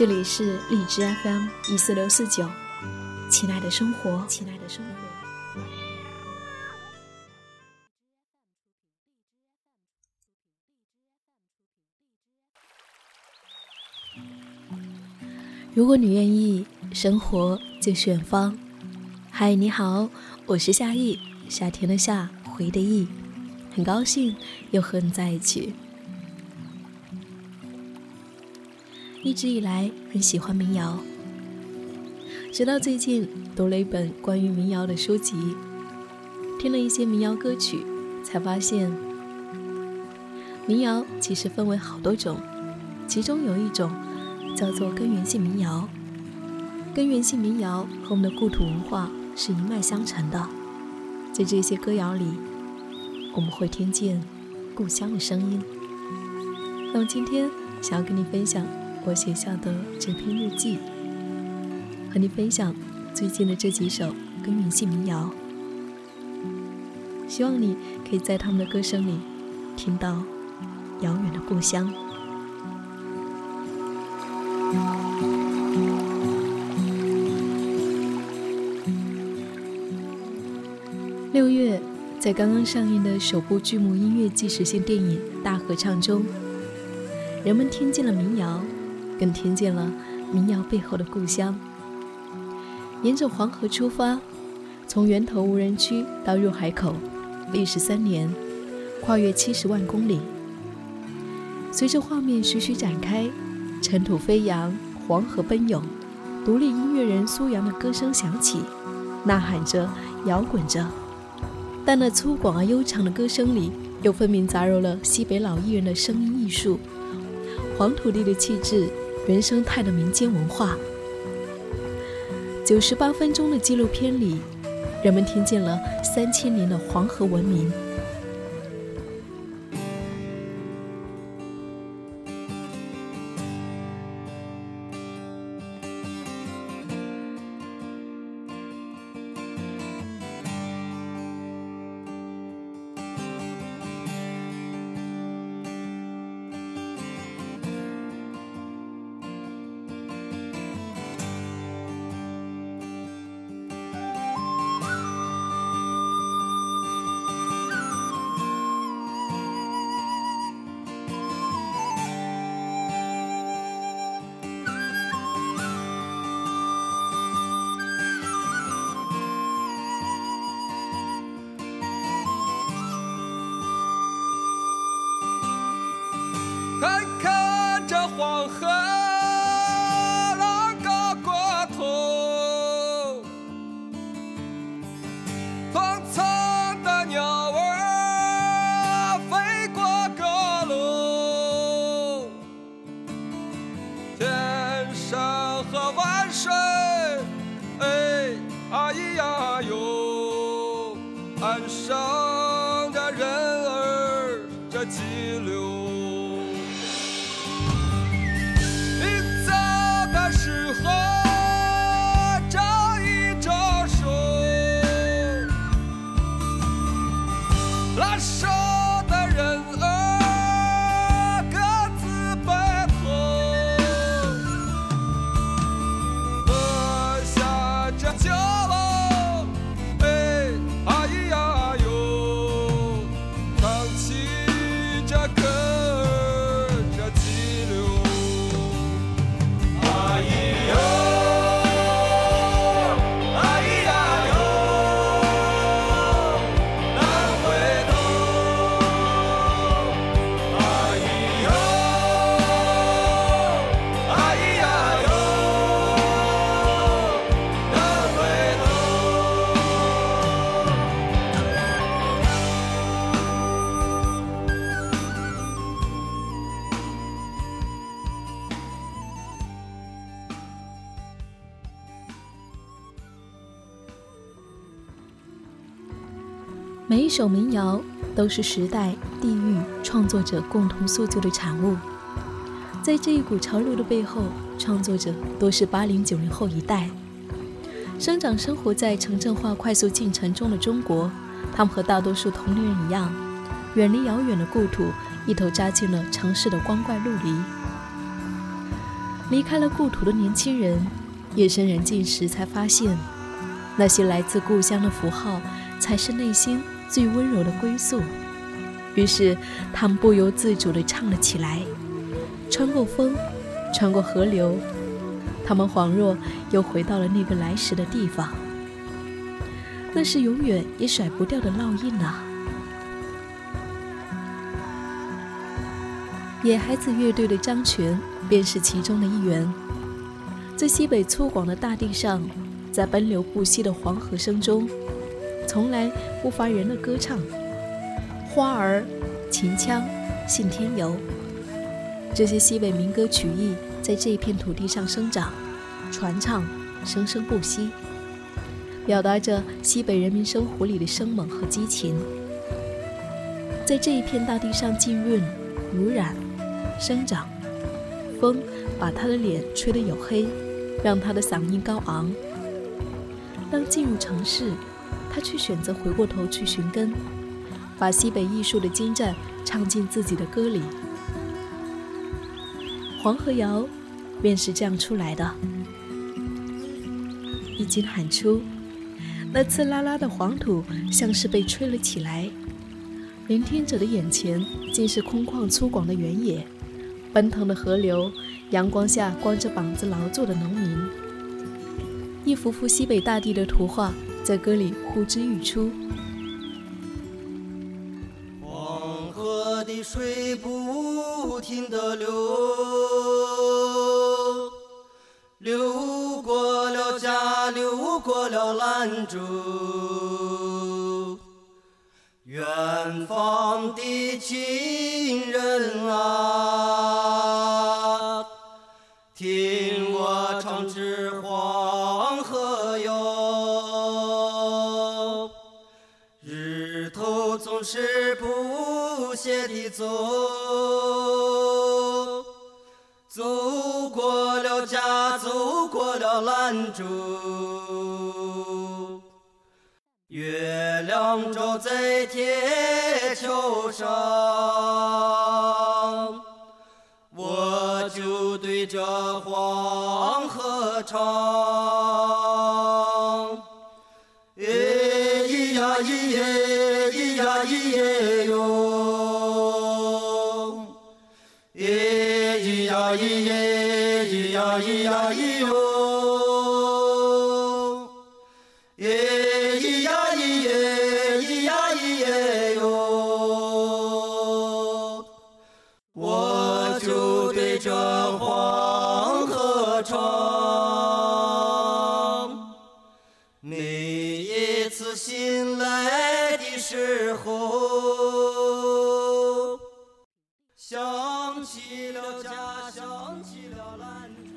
这里是荔枝 FM 一四六四九，亲爱的生活，亲爱的生活。如果你愿意，生活就是远方。嗨，你好，我是夏意，夏天的夏，回的意，很高兴又和你在一起。一直以来很喜欢民谣，直到最近读了一本关于民谣的书籍，听了一些民谣歌曲，才发现民谣其实分为好多种，其中有一种叫做根源性民谣。根源性民谣和我们的故土文化是一脉相承的，在这些歌谣里，我们会听见故乡的声音。那么今天想要跟你分享。我写下的这篇日记，和你分享最近的这几首根源性民谣，希望你可以在他们的歌声里听到遥远的故乡。六月，在刚刚上映的首部剧目音乐纪实性电影《大合唱》中，人们听见了民谣。更听见了民谣背后的故乡。沿着黄河出发，从源头无人区到入海口，历时三年，跨越七十万公里。随着画面徐徐展开，尘土飞扬，黄河奔涌，独立音乐人苏阳的歌声响起，呐喊着，摇滚着。但那粗犷而悠长的歌声里，又分明杂糅了西北老艺人的声音艺术，黄土地的气质。原生态的民间文化。九十八分钟的纪录片里，人们听见了三千年的黄河文明。喝万水哎啊咿呀哟，岸上的人儿这急流，你走的时候招一招手，拉手。每一首民谣都是时代、地域、创作者共同塑就的产物。在这一股潮流的背后，创作者多是八零九零后一代，生长生活在城镇化快速进程中的中国。他们和大多数同龄人一样，远离遥远的故土，一头扎进了城市的光怪陆离。离开了故土的年轻人，夜深人静时才发现，那些来自故乡的符号，才是内心。最温柔的归宿。于是，他们不由自主地唱了起来。穿过风，穿过河流，他们恍若又回到了那个来时的地方。那是永远也甩不掉的烙印啊！野孩子乐队的张全便是其中的一员。在西北粗犷的大地上，在奔流不息的黄河声中。从来不乏人的歌唱，花儿、秦腔、信天游，这些西北民歌曲艺在这一片土地上生长、传唱，生生不息，表达着西北人民生活里的生猛和激情。在这一片大地上浸润、濡染、生长，风把他的脸吹得黝黑，让他的嗓音高昂。当进入城市。他却选择回过头去寻根，把西北艺术的精湛唱进自己的歌里。黄河谣便是这样出来的。一经喊出，那刺啦啦的黄土像是被吹了起来，聆听者的眼前竟是空旷粗犷的原野，奔腾的河流，阳光下光着膀子劳作的农民，一幅幅西北大地的图画。在歌里呼之欲出。黄河的水不停地流，流过了家，流过了兰州，远方的亲人啊，是不懈地走，走过了家，走过了兰州，月亮照在铁桥上，我就对着黄河唱，咿呀咿耶，咿呀咿耶哟，我就对着黄河唱，每一次醒来的。时候，想起了家，想起了兰州。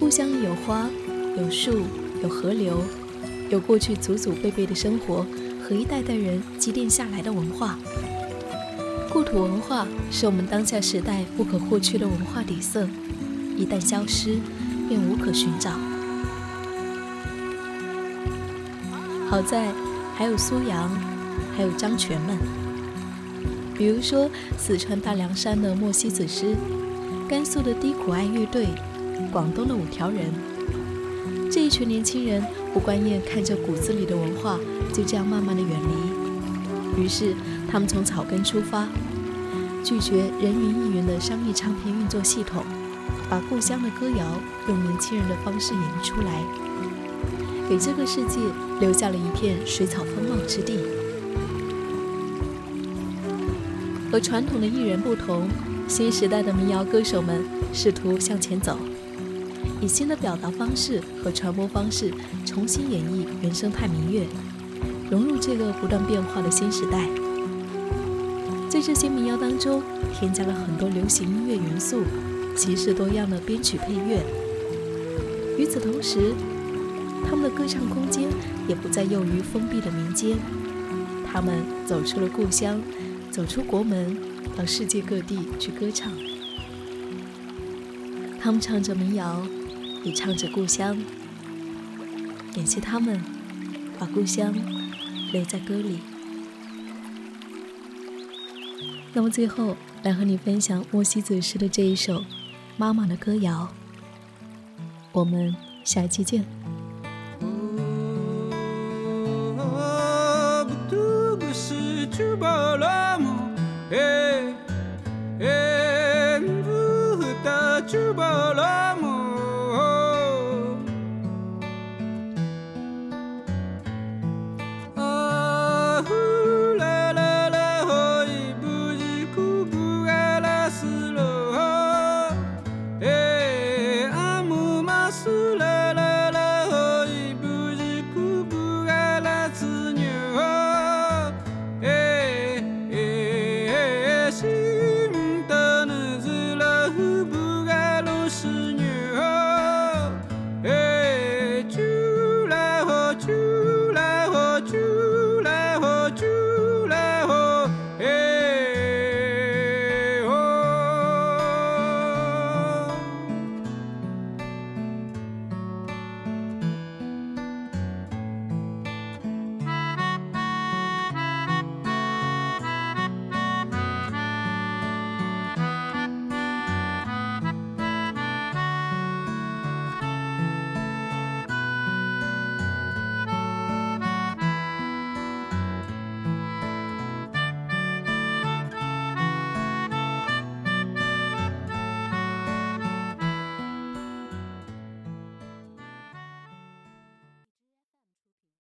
故乡有花，有树，有河流，有过去祖祖辈辈的生活和一代代人积淀下来的文化。故土文化是我们当下时代不可或缺的文化底色，一旦消失，便无可寻找。好在还有苏阳，还有张全们。比如说四川大凉山的莫西子诗，甘肃的低苦爱乐队，广东的五条人。这一群年轻人不惯厌看着骨子里的文化就这样慢慢的远离，于是他们从草根出发，拒绝人云亦云的商业唱片运作系统，把故乡的歌谣用年轻人的方式演绎出来。给这个世界留下了一片水草丰茂之地。和传统的艺人不同，新时代的民谣歌手们试图向前走，以新的表达方式和传播方式重新演绎原生态民乐，融入这个不断变化的新时代。在这些民谣当中，添加了很多流行音乐元素，形式多样的编曲配乐。与此同时，他们的歌唱空间也不再囿于封闭的民间，他们走出了故乡，走出国门，到世界各地去歌唱。他们唱着民谣，你唱着故乡。感谢他们，把故乡留在歌里。那么最后，来和你分享莫西子诗的这一首《妈妈的歌谣》。我们下期见。